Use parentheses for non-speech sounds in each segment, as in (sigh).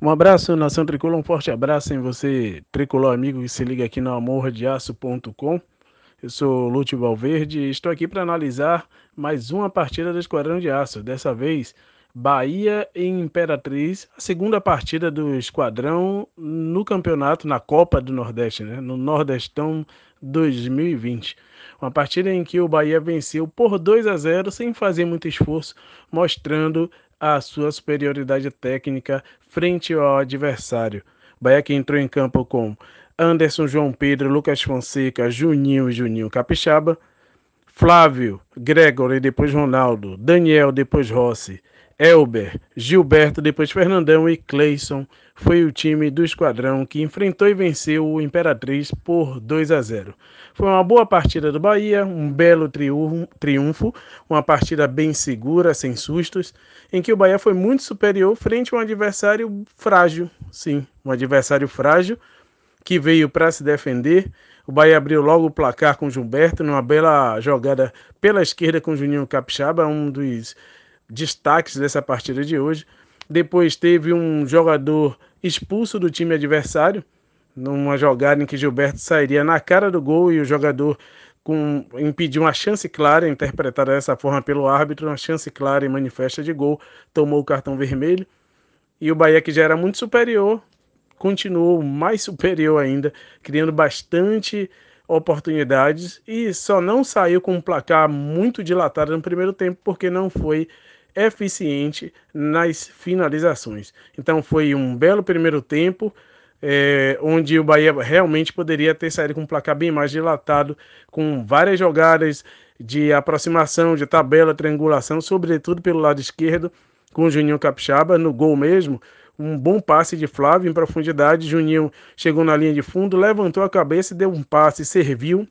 Um abraço, Nação Tricolor, um forte abraço em você, tricolor amigo que se liga aqui no amordeaço.com. Eu sou Lúcio Valverde e estou aqui para analisar mais uma partida do Esquadrão de Aço. Dessa vez, Bahia e Imperatriz, a segunda partida do Esquadrão no campeonato, na Copa do Nordeste, né? no Nordestão 2020. Uma partida em que o Bahia venceu por 2 a 0 sem fazer muito esforço, mostrando a sua superioridade técnica frente ao adversário. Bahia que entrou em campo com Anderson João Pedro, Lucas Fonseca, Juninho e Juninho Capixaba, Flávio, Gregor e depois Ronaldo, Daniel, depois Rossi, Elber, Gilberto, depois Fernandão e Cleison foi o time do esquadrão que enfrentou e venceu o Imperatriz por 2 a 0. Foi uma boa partida do Bahia, um belo triunfo, uma partida bem segura, sem sustos, em que o Bahia foi muito superior frente a um adversário frágil, sim, um adversário frágil que veio para se defender. O Bahia abriu logo o placar com Gilberto, numa bela jogada pela esquerda com Juninho Capixaba, um dos destaques dessa partida de hoje. Depois teve um jogador expulso do time adversário, numa jogada em que Gilberto sairia na cara do gol e o jogador com, impediu uma chance clara, interpretada dessa forma pelo árbitro, uma chance clara e manifesta de gol, tomou o cartão vermelho. E o Bahia, que já era muito superior, continuou mais (laughs) superior ainda, criando bastante oportunidades e só não saiu com um placar muito dilatado no primeiro tempo porque não foi eficiente nas finalizações. Então foi um belo primeiro tempo, é, onde o Bahia realmente poderia ter saído com um placar bem mais dilatado, com várias jogadas de aproximação, de tabela, triangulação, sobretudo pelo lado esquerdo, com o Juninho Capixaba no gol mesmo. Um bom passe de Flávio em profundidade. Juninho chegou na linha de fundo, levantou a cabeça e deu um passe, serviu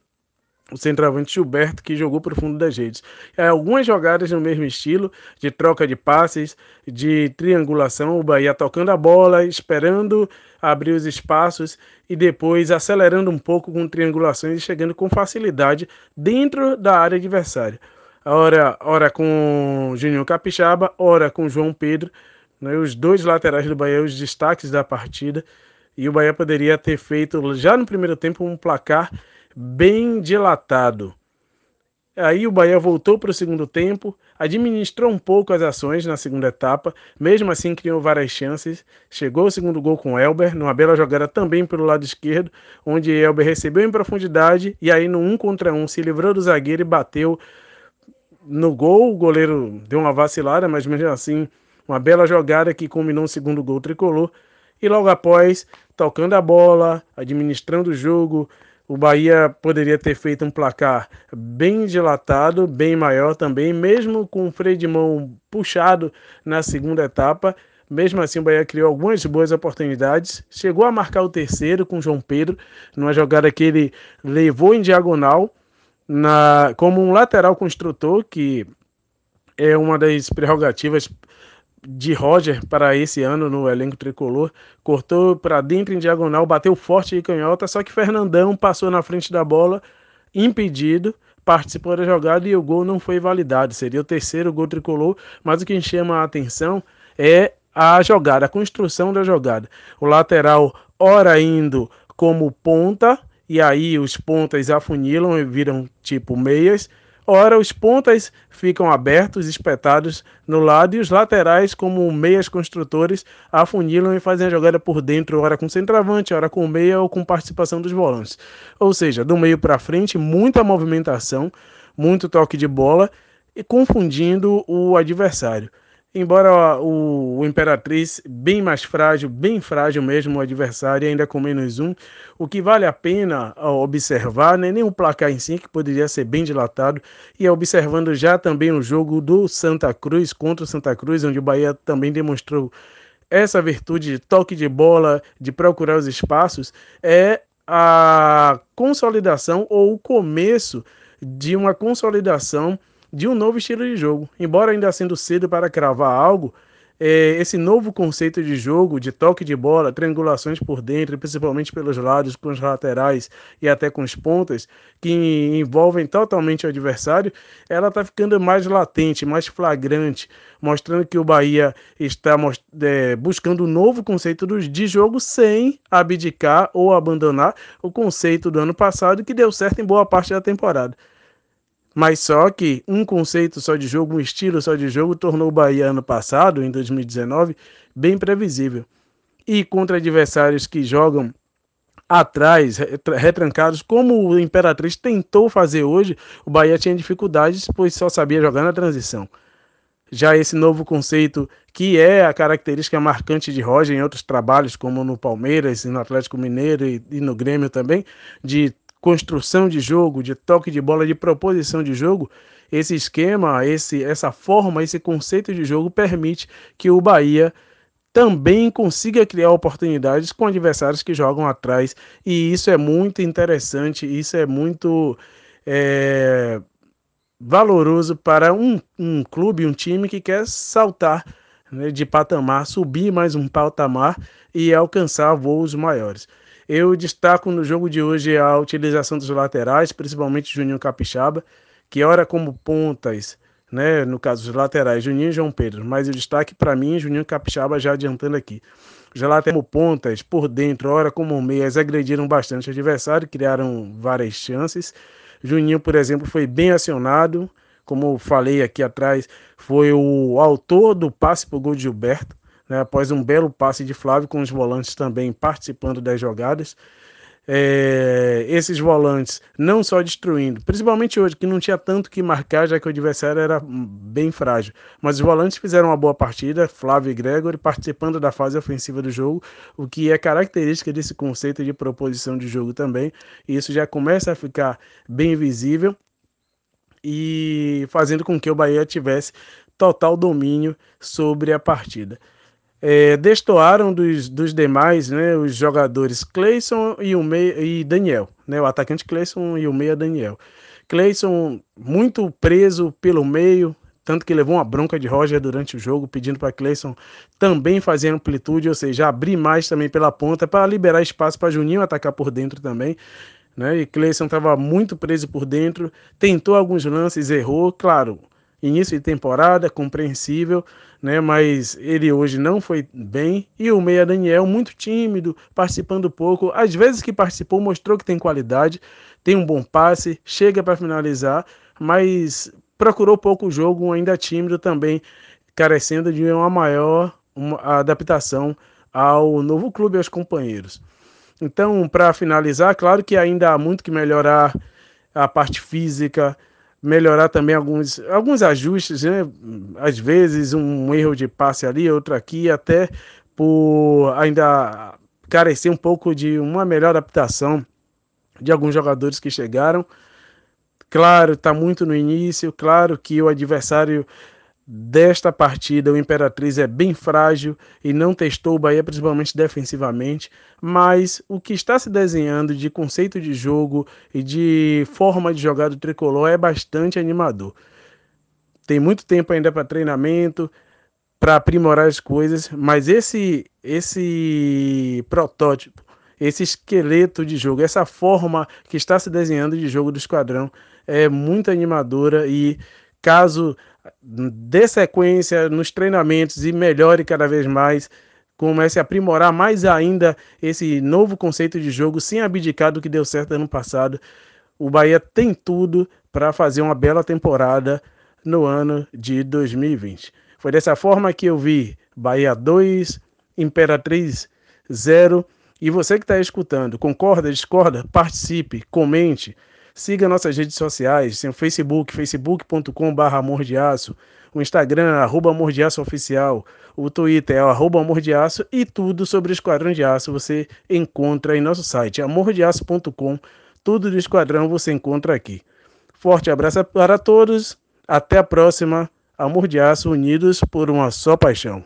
o centroavante Gilberto, que jogou para o fundo das redes. É, algumas jogadas no mesmo estilo, de troca de passes, de triangulação, o Bahia tocando a bola, esperando abrir os espaços e depois acelerando um pouco com triangulações e chegando com facilidade dentro da área adversária. Ora, ora com Juninho Capixaba, ora com João Pedro, né, os dois laterais do Bahia, os destaques da partida. E o Bahia poderia ter feito já no primeiro tempo um placar bem dilatado. Aí o Bahia voltou para o segundo tempo, administrou um pouco as ações na segunda etapa, mesmo assim criou várias chances. Chegou o segundo gol com Elber, numa bela jogada também pelo lado esquerdo, onde Elber recebeu em profundidade e aí no um contra um se livrou do zagueiro e bateu no gol. O goleiro deu uma vacilada, mas mesmo assim, uma bela jogada que culminou o segundo gol tricolor. E logo após, tocando a bola, administrando o jogo, o Bahia poderia ter feito um placar bem dilatado, bem maior também, mesmo com o freio de mão puxado na segunda etapa. Mesmo assim, o Bahia criou algumas boas oportunidades. Chegou a marcar o terceiro com o João Pedro, numa jogada que ele levou em diagonal, na, como um lateral construtor, que é uma das prerrogativas de Roger para esse ano no elenco tricolor. Cortou para dentro em diagonal, bateu forte de canhota, só que Fernandão passou na frente da bola, impedido, participou da jogada e o gol não foi validado. Seria o terceiro gol tricolor, mas o que chama a atenção é a jogada, a construção da jogada. O lateral, ora indo como ponta, e aí os pontas afunilam e viram tipo meias Ora, os pontas ficam abertos, espetados no lado, e os laterais, como meias construtores, afunilam e fazem a jogada por dentro, ora com centroavante, ora com meia ou com participação dos volantes. Ou seja, do meio para frente, muita movimentação, muito toque de bola e confundindo o adversário. Embora o, Imperatriz, bem mais frágil, bem frágil mesmo o adversário, ainda com menos um, o que vale a pena observar, não é nem o placar em si, que poderia ser bem dilatado, e é observando já também o jogo do Santa Cruz contra o Santa Cruz, onde o Bahia também demonstrou essa virtude de toque de bola, de procurar os espaços, é a consolidação ou o começo de uma consolidação de um novo estilo de jogo. Embora ainda sendo cedo para cravar algo, é, esse novo conceito de jogo, de toque de bola, triangulações por dentro, principalmente pelos lados, com os laterais e até com as pontas, que envolvem totalmente o adversário, ela está ficando mais latente, mais flagrante, mostrando que o Bahia está é, buscando um novo conceito de jogo sem abdicar ou abandonar o conceito do ano passado que deu certo em boa parte da temporada. Mas só que um conceito só de jogo, um estilo só de jogo, tornou o Bahia ano passado, em 2019, bem previsível. E contra adversários que jogam atrás, retrancados, como o Imperatriz tentou fazer hoje, o Bahia tinha dificuldades, pois só sabia jogar na transição. Já esse novo conceito, que é a característica marcante de Roger em outros trabalhos, como no Palmeiras, no Atlético Mineiro e, e no Grêmio também, de construção de jogo, de toque de bola, de proposição de jogo, esse esquema, esse, essa forma, esse conceito de jogo permite que o Bahia também consiga criar oportunidades com adversários que jogam atrás. E isso é muito interessante, isso é muito é, valoroso para um, um clube, um time que quer saltar né, de patamar, subir mais um patamar e alcançar voos maiores. Eu destaco no jogo de hoje a utilização dos laterais, principalmente Juninho Capixaba, que ora como pontas, né, no caso dos laterais, Juninho e João Pedro, mas o destaque para mim, Juninho Capixaba já adiantando aqui. Já lá como pontas, por dentro, ora como meias, agrediram bastante o adversário, criaram várias chances. Juninho, por exemplo, foi bem acionado, como falei aqui atrás, foi o autor do passe para o gol de Gilberto né, após um belo passe de Flávio, com os volantes também participando das jogadas. É, esses volantes não só destruindo, principalmente hoje, que não tinha tanto que marcar, já que o adversário era bem frágil, mas os volantes fizeram uma boa partida, Flávio e Gregory participando da fase ofensiva do jogo, o que é característica desse conceito de proposição de jogo também, e isso já começa a ficar bem visível e fazendo com que o Bahia tivesse total domínio sobre a partida é, destoaram dos, dos demais, né, os jogadores Cleison e, o meia, e Daniel, né, o atacante Cleison e o meia Daniel. Cleison muito preso pelo meio, tanto que levou uma bronca de Roger durante o jogo, pedindo para Cleison também fazer amplitude, ou seja, abrir mais também pela ponta para liberar espaço para Juninho atacar por dentro também. Né? E Cleison estava muito preso por dentro, tentou alguns lances, errou, claro início de temporada, compreensível, né? Mas ele hoje não foi bem. E o Meia Daniel, muito tímido, participando pouco. Às vezes que participou, mostrou que tem qualidade, tem um bom passe, chega para finalizar, mas procurou pouco o jogo, ainda tímido também, carecendo de uma maior uma adaptação ao novo clube e aos companheiros. Então, para finalizar, claro que ainda há muito que melhorar a parte física, melhorar também alguns, alguns ajustes, né? Às vezes um erro de passe ali, outro aqui, até por ainda carecer um pouco de uma melhor adaptação de alguns jogadores que chegaram. Claro, está muito no início, claro que o adversário desta partida, o Imperatriz é bem frágil e não testou o Bahia, principalmente defensivamente, mas o que está se desenhando de conceito de jogo e de forma de jogar do tricolor é bastante animador. Tem muito tempo ainda para treinamento, para aprimorar as coisas, mas esse esse protótipo, esse esqueleto de jogo, essa forma que está se desenhando de jogo do esquadrão é muito animadora e caso dê sequência nos treinamentos e melhore cada vez mais, comece a aprimorar mais ainda esse novo conceito de jogo sem abdicar do que deu certo ano passado. O Bahia tem tudo para fazer uma bela temporada no ano de 2020. Foi dessa forma que eu vi Bahia 2, Imperatriz 0. E você que está escutando, concorda, discorda? Participe, comente. Siga nossas redes sociais, tem o Facebook, facebook.com.br Amor de Aço, o Instagram, arroba Amor de Aço Oficial, o Twitter é arroba Amor de Aço e tudo sobre o Esquadrão de Aço você encontra em nosso site, amordeaço.com. Tudo do Esquadrão você encontra aqui. Forte abraço para todos, até a próxima. Amor de Aço, unidos por uma só paixão.